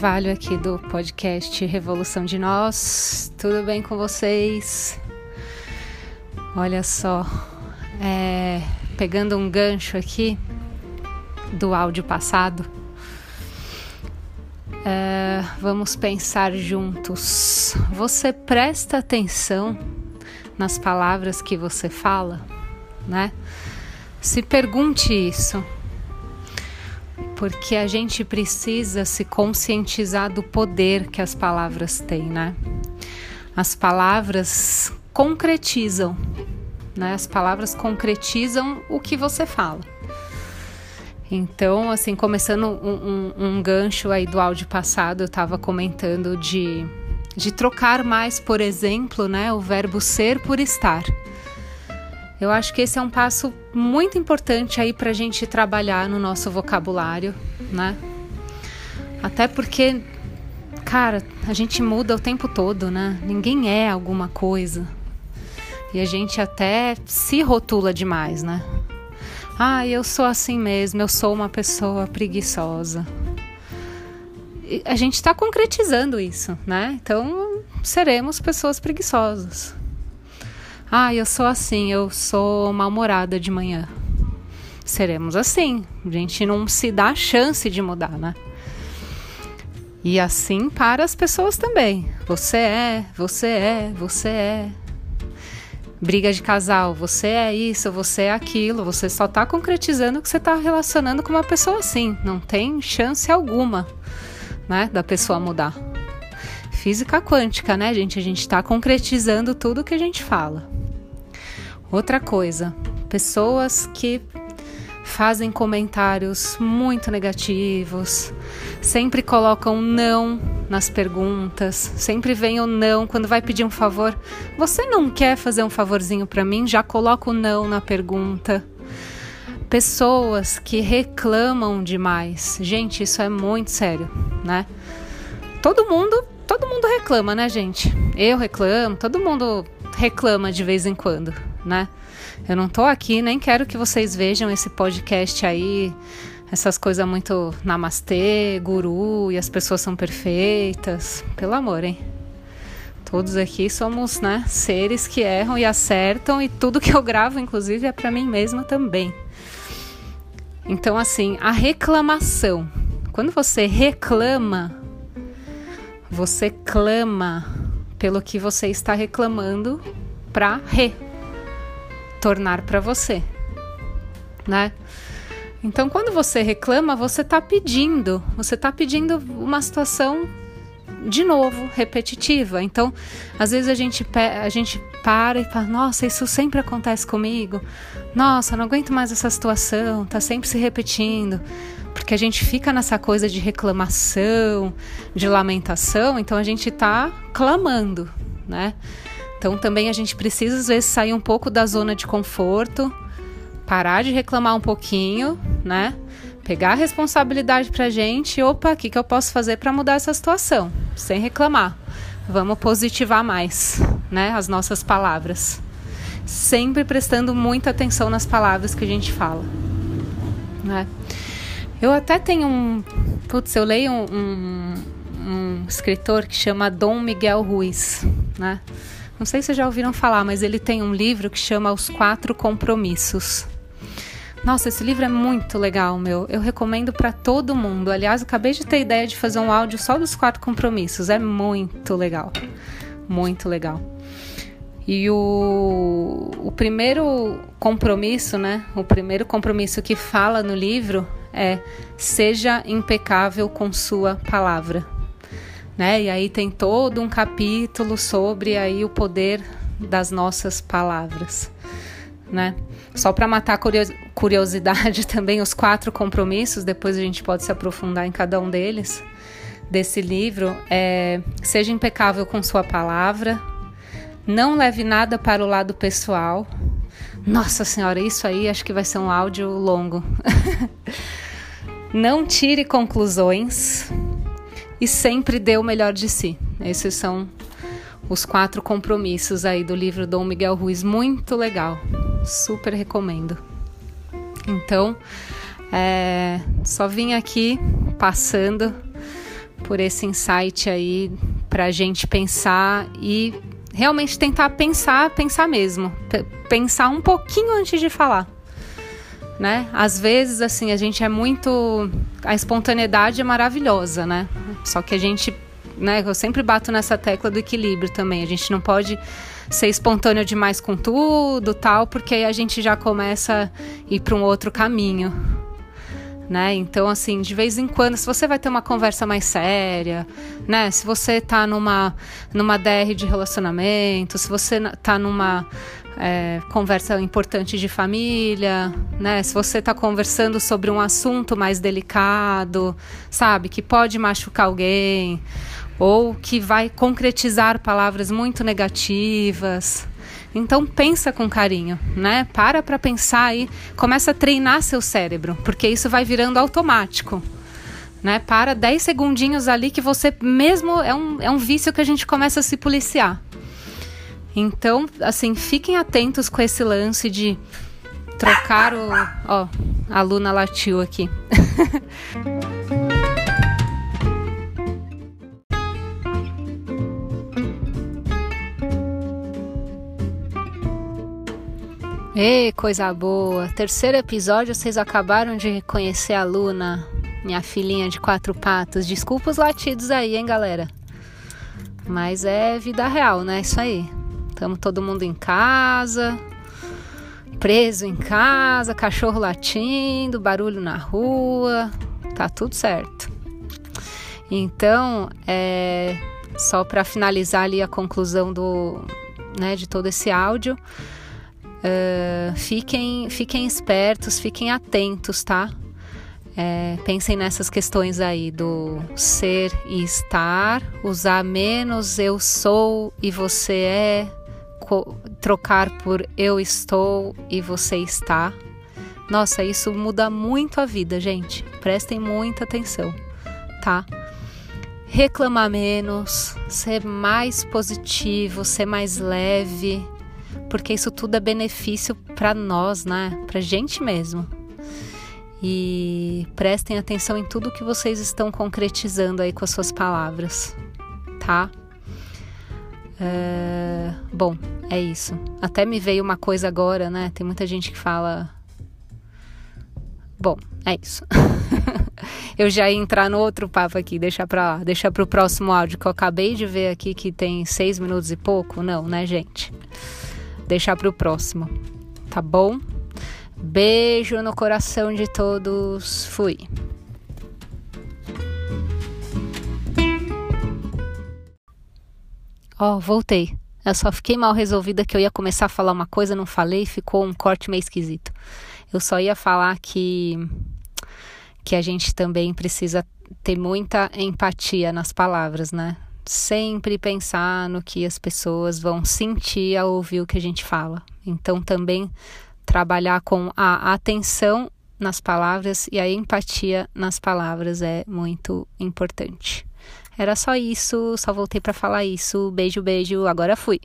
Carvalho aqui do podcast Revolução de Nós. Tudo bem com vocês? Olha só, é, pegando um gancho aqui do áudio passado, é, vamos pensar juntos. Você presta atenção nas palavras que você fala, né? Se pergunte isso porque a gente precisa se conscientizar do poder que as palavras têm, né? As palavras concretizam, né? As palavras concretizam o que você fala. Então, assim, começando um, um, um gancho aí do áudio passado, eu estava comentando de, de trocar mais, por exemplo, né, o verbo ser por estar. Eu acho que esse é um passo muito importante aí para a gente trabalhar no nosso vocabulário, né? Até porque, cara, a gente muda o tempo todo, né? Ninguém é alguma coisa. E a gente até se rotula demais, né? Ah, eu sou assim mesmo, eu sou uma pessoa preguiçosa. E a gente está concretizando isso, né? Então seremos pessoas preguiçosas. Ah, eu sou assim, eu sou mal-humorada de manhã. Seremos assim. A gente não se dá a chance de mudar, né? E assim para as pessoas também. Você é, você é, você é. Briga de casal, você é isso, você é aquilo. Você só está concretizando que você está relacionando com uma pessoa assim. Não tem chance alguma, né, da pessoa mudar. Física quântica, né, gente? A gente está concretizando tudo que a gente fala. Outra coisa, pessoas que fazem comentários muito negativos, sempre colocam não nas perguntas, sempre vem o não quando vai pedir um favor. Você não quer fazer um favorzinho para mim? Já coloca o não na pergunta. Pessoas que reclamam demais. Gente, isso é muito sério, né? Todo mundo, todo mundo reclama, né, gente? Eu reclamo, todo mundo reclama de vez em quando né? Eu não tô aqui, nem quero que vocês vejam esse podcast aí, essas coisas muito namastê, guru e as pessoas são perfeitas. Pelo amor, hein? Todos aqui somos, né, seres que erram e acertam e tudo que eu gravo, inclusive, é para mim mesma também. Então, assim, a reclamação. Quando você reclama, você clama pelo que você está reclamando para re tornar para você, né? Então, quando você reclama, você está pedindo, você está pedindo uma situação de novo, repetitiva. Então, às vezes a gente, a gente para e fala: Nossa, isso sempre acontece comigo. Nossa, não aguento mais essa situação, tá sempre se repetindo. Porque a gente fica nessa coisa de reclamação, de lamentação, então a gente está clamando, né? Então também a gente precisa às vezes sair um pouco da zona de conforto, parar de reclamar um pouquinho, né? Pegar a responsabilidade pra gente, opa, o que, que eu posso fazer para mudar essa situação? Sem reclamar. Vamos positivar mais, né? As nossas palavras. Sempre prestando muita atenção nas palavras que a gente fala. Né? Eu até tenho um. Putz, eu leio um, um, um escritor que chama Dom Miguel Ruiz, né? Não sei se já ouviram falar, mas ele tem um livro que chama Os Quatro Compromissos. Nossa, esse livro é muito legal, meu. Eu recomendo para todo mundo. Aliás, acabei de ter ideia de fazer um áudio só dos quatro compromissos. É muito legal. Muito legal. E o, o primeiro compromisso, né? O primeiro compromisso que fala no livro é: seja impecável com sua palavra né? E aí tem todo um capítulo sobre aí o poder das nossas palavras, né? Só para matar a curiosidade também, os quatro compromissos, depois a gente pode se aprofundar em cada um deles, desse livro, é seja impecável com sua palavra, não leve nada para o lado pessoal. Nossa senhora, isso aí acho que vai ser um áudio longo. não tire conclusões e sempre dê o melhor de si. Esses são os quatro compromissos aí do livro Dom Miguel Ruiz, muito legal, super recomendo. Então, é, só vim aqui passando por esse insight aí para a gente pensar e realmente tentar pensar, pensar mesmo, pensar um pouquinho antes de falar. Né? Às vezes, assim, a gente é muito. A espontaneidade é maravilhosa, né? Só que a gente. Né, eu sempre bato nessa tecla do equilíbrio também. A gente não pode ser espontâneo demais com tudo, tal, porque aí a gente já começa a ir para um outro caminho. Né? Então, assim, de vez em quando, se você vai ter uma conversa mais séria, né? Se você tá numa, numa DR de relacionamento, se você tá numa é, conversa importante de família, né? Se você está conversando sobre um assunto mais delicado, sabe, que pode machucar alguém, ou que vai concretizar palavras muito negativas. Então pensa com carinho, né? Para para pensar aí, começa a treinar seu cérebro, porque isso vai virando automático. Né? Para 10 segundinhos ali que você mesmo é um, é um vício que a gente começa a se policiar. Então, assim, fiquem atentos com esse lance de trocar o. Ó, a Luna latiu aqui. Ei, coisa boa! Terceiro episódio, vocês acabaram de conhecer a Luna, minha filhinha de quatro patas. Desculpa os latidos aí, hein, galera? Mas é vida real, né? Isso aí. Tamo todo mundo em casa, preso em casa, cachorro latindo, barulho na rua, tá tudo certo. Então, é, só para finalizar ali a conclusão do, né, de todo esse áudio, Uh, fiquem, fiquem espertos, fiquem atentos, tá? É, pensem nessas questões aí do ser e estar, usar menos eu sou e você é, trocar por eu estou e você está. Nossa, isso muda muito a vida, gente. Prestem muita atenção, tá? Reclamar menos, ser mais positivo, ser mais leve, porque isso tudo é benefício para nós, né? Para gente mesmo. E prestem atenção em tudo que vocês estão concretizando aí com as suas palavras, tá? É... Bom, é isso. Até me veio uma coisa agora, né? Tem muita gente que fala. Bom, é isso. eu já ia entrar no outro papo aqui, deixar pra lá, deixar pro próximo áudio que eu acabei de ver aqui que tem seis minutos e pouco. Não, né, gente? Deixar para o próximo, tá bom? Beijo no coração de todos. Fui. Ó, oh, voltei. Eu só fiquei mal resolvida que eu ia começar a falar uma coisa, não falei, ficou um corte meio esquisito. Eu só ia falar que que a gente também precisa ter muita empatia nas palavras, né? Sempre pensar no que as pessoas vão sentir ao ouvir o que a gente fala. Então, também trabalhar com a atenção nas palavras e a empatia nas palavras é muito importante. Era só isso, só voltei para falar isso. Beijo, beijo, agora fui.